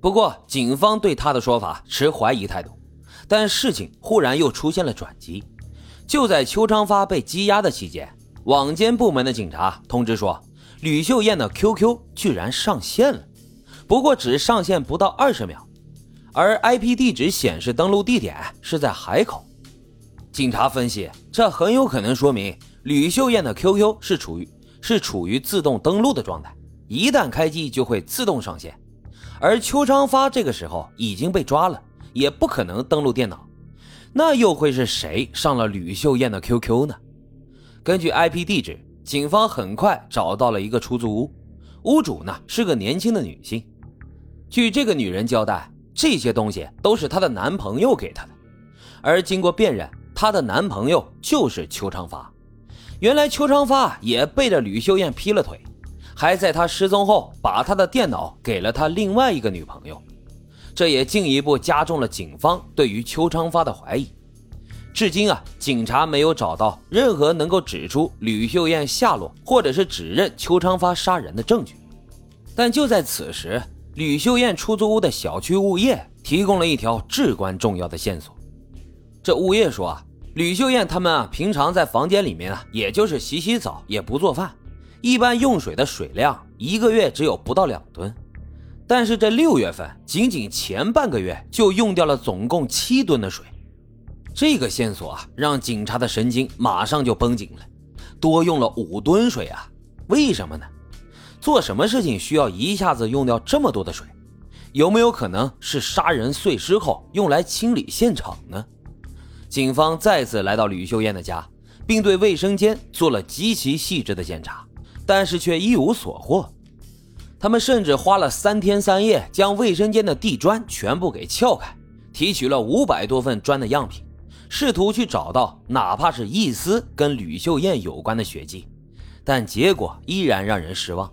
不过警方对他的说法持怀疑态度。但事情忽然又出现了转机，就在邱昌发被羁押的期间，网监部门的警察通知说，吕秀艳的 QQ 居然上线了，不过只上线不到二十秒，而 IP 地址显示登录地点是在海口。警察分析，这很有可能说明吕秀艳的 QQ 是处于是处于自动登录的状态，一旦开机就会自动上线。而邱昌发这个时候已经被抓了，也不可能登录电脑，那又会是谁上了吕秀艳的 QQ 呢？根据 IP 地址，警方很快找到了一个出租屋，屋主呢是个年轻的女性。据这个女人交代，这些东西都是她的男朋友给她的，而经过辨认。她的男朋友就是邱昌发，原来邱昌发也背着吕秀艳劈了腿，还在他失踪后把他的电脑给了他另外一个女朋友，这也进一步加重了警方对于邱昌发的怀疑。至今啊，警察没有找到任何能够指出吕秀艳下落或者是指认邱昌发杀人的证据。但就在此时，吕秀艳出租屋的小区物业提供了一条至关重要的线索。这物业说啊。吕秀艳他们啊，平常在房间里面啊，也就是洗洗澡，也不做饭，一般用水的水量一个月只有不到两吨。但是这六月份，仅仅前半个月就用掉了总共七吨的水。这个线索啊，让警察的神经马上就绷紧了，多用了五吨水啊！为什么呢？做什么事情需要一下子用掉这么多的水？有没有可能是杀人碎尸后用来清理现场呢？警方再次来到吕秀艳的家，并对卫生间做了极其细致的检查，但是却一无所获。他们甚至花了三天三夜，将卫生间的地砖全部给撬开，提取了五百多份砖的样品，试图去找到哪怕是一丝跟吕秀艳有关的血迹，但结果依然让人失望。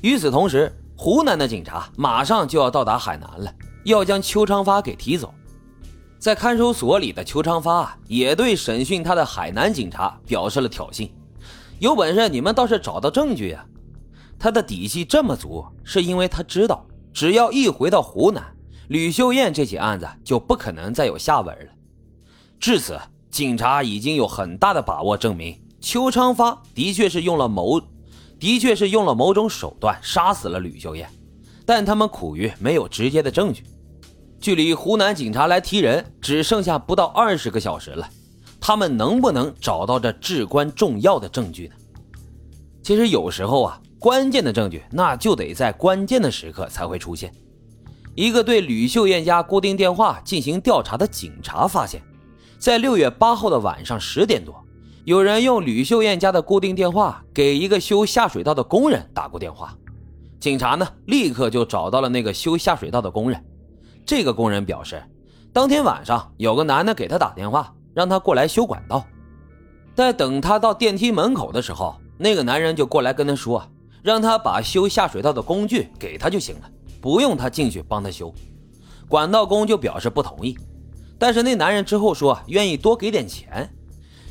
与此同时，湖南的警察马上就要到达海南了，要将邱昌发给提走。在看守所里的邱昌发也对审讯他的海南警察表示了挑衅：“有本事你们倒是找到证据呀！”他的底气这么足，是因为他知道，只要一回到湖南，吕秀艳这起案子就不可能再有下文了。至此，警察已经有很大的把握证明邱昌发的确是用了某，的确是用了某种手段杀死了吕秀艳，但他们苦于没有直接的证据。距离湖南警察来提人只剩下不到二十个小时了，他们能不能找到这至关重要的证据呢？其实有时候啊，关键的证据那就得在关键的时刻才会出现。一个对吕秀艳家固定电话进行调查的警察发现，在六月八号的晚上十点多，有人用吕秀艳家的固定电话给一个修下水道的工人打过电话。警察呢，立刻就找到了那个修下水道的工人。这个工人表示，当天晚上有个男的给他打电话，让他过来修管道。在等他到电梯门口的时候，那个男人就过来跟他说，让他把修下水道的工具给他就行了，不用他进去帮他修。管道工就表示不同意，但是那男人之后说愿意多给点钱，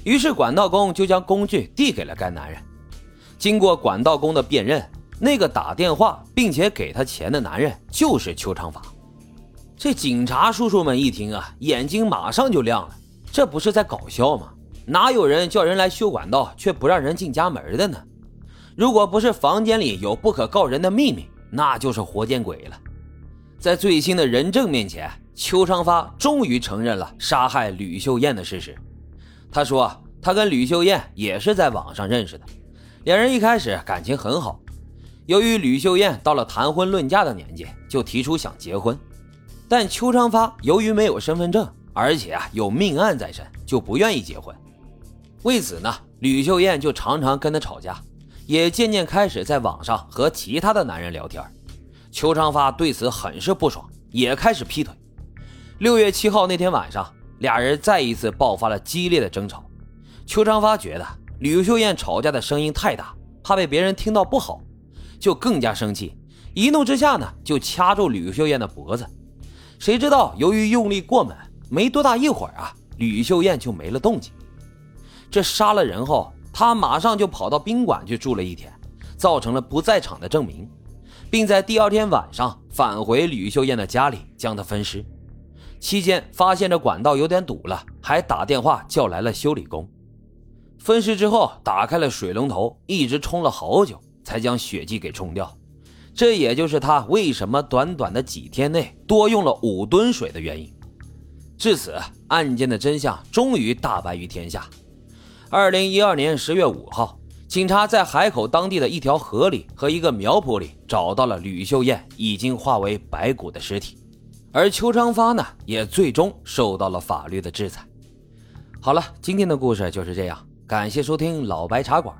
于是管道工就将工具递给了该男人。经过管道工的辨认，那个打电话并且给他钱的男人就是邱长发。这警察叔叔们一听啊，眼睛马上就亮了。这不是在搞笑吗？哪有人叫人来修管道却不让人进家门的呢？如果不是房间里有不可告人的秘密，那就是活见鬼了。在最新的人证面前，邱昌发终于承认了杀害吕秀艳的事实。他说，他跟吕秀艳也是在网上认识的，两人一开始感情很好。由于吕秀艳到了谈婚论嫁的年纪，就提出想结婚。但邱昌发由于没有身份证，而且啊有命案在身，就不愿意结婚。为此呢，吕秀艳就常常跟他吵架，也渐渐开始在网上和其他的男人聊天。邱长发对此很是不爽，也开始劈腿。六月七号那天晚上，俩人再一次爆发了激烈的争吵。邱长发觉得吕秀艳吵架的声音太大，怕被别人听到不好，就更加生气。一怒之下呢，就掐住吕秀艳的脖子。谁知道，由于用力过猛，没多大一会儿啊，吕秀艳就没了动静。这杀了人后，他马上就跑到宾馆去住了一天，造成了不在场的证明，并在第二天晚上返回吕秀艳的家里将她分尸。期间发现这管道有点堵了，还打电话叫来了修理工。分尸之后，打开了水龙头，一直冲了好久才将血迹给冲掉。这也就是他为什么短短的几天内多用了五吨水的原因。至此，案件的真相终于大白于天下。二零一二年十月五号，警察在海口当地的一条河里和一个苗圃里找到了吕秀艳已经化为白骨的尸体。而邱昌发呢，也最终受到了法律的制裁。好了，今天的故事就是这样，感谢收听老白茶馆，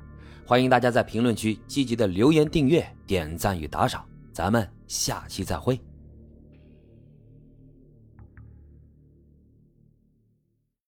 欢迎大家在评论区积极的留言、订阅、点赞与打赏，咱们下期再会。